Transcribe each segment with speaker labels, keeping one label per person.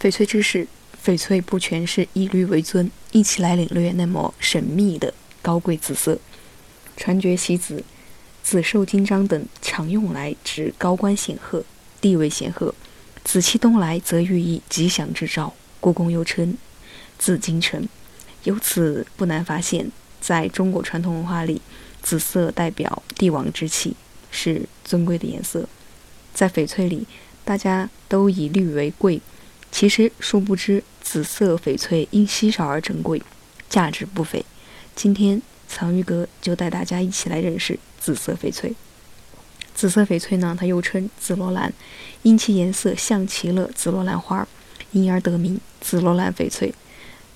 Speaker 1: 翡翠知识：翡翠不全是以绿为尊，一起来领略那抹神秘的高贵紫色。传觉其子、紫绶金章等常用来指高官显赫、地位显赫。紫气东来，则寓意吉祥之兆。故宫又称紫禁城。由此不难发现，在中国传统文化里，紫色代表帝王之气，是尊贵的颜色。在翡翠里，大家都以绿为贵。其实，殊不知，紫色翡翠因稀少而珍贵，价值不菲。今天，藏玉阁就带大家一起来认识紫色翡翠。紫色翡翠呢，它又称紫罗兰，因其颜色像极了紫罗兰花，因而得名紫罗兰翡翠。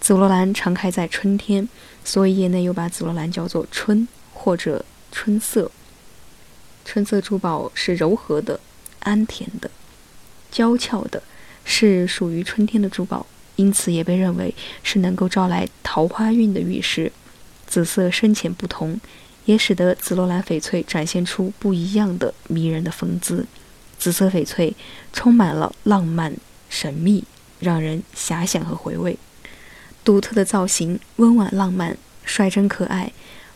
Speaker 1: 紫罗兰常开在春天，所以业内又把紫罗兰叫做春或者春色。春色珠宝是柔和的、安恬的、娇俏的。是属于春天的珠宝，因此也被认为是能够招来桃花运的玉石。紫色深浅不同，也使得紫罗兰翡翠展现出不一样的迷人的风姿。紫色翡翠充满了浪漫、神秘，让人遐想和回味。独特的造型，温婉浪漫，率真可爱。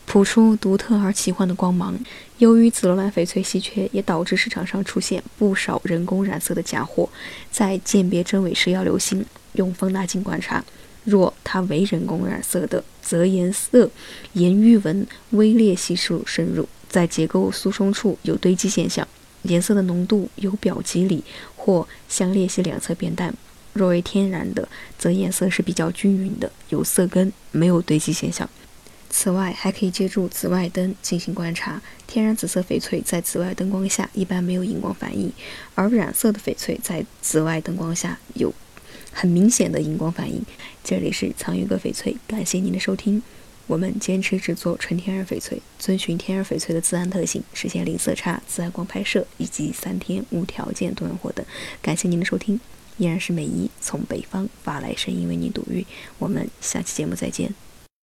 Speaker 1: 谱出独特而奇幻的光芒。由于紫罗兰翡翠稀缺，也导致市场上出现不少人工染色的假货。在鉴别真伪时，要留心用放大镜观察。若它为人工染色的，则颜色沿玉纹微裂稀疏深入，在结构疏松处有堆积现象，颜色的浓度由表及里或向裂隙两侧变淡。若为天然的，则颜色是比较均匀的，有色根，没有堆积现象。此外，还可以借助紫外灯进行观察。天然紫色翡翠在紫外灯光下一般没有荧光反应，而染色的翡翠在紫外灯光下有很明显的荧光反应。这里是藏玉阁翡翠，感谢您的收听。我们坚持制作纯天然翡翠，遵循天然翡翠的自然特性，实现零色差、自然光拍摄以及三天无条件多元货等。感谢您的收听，依然是美姨从北方发来声音为您读玉。我们下期节目再见。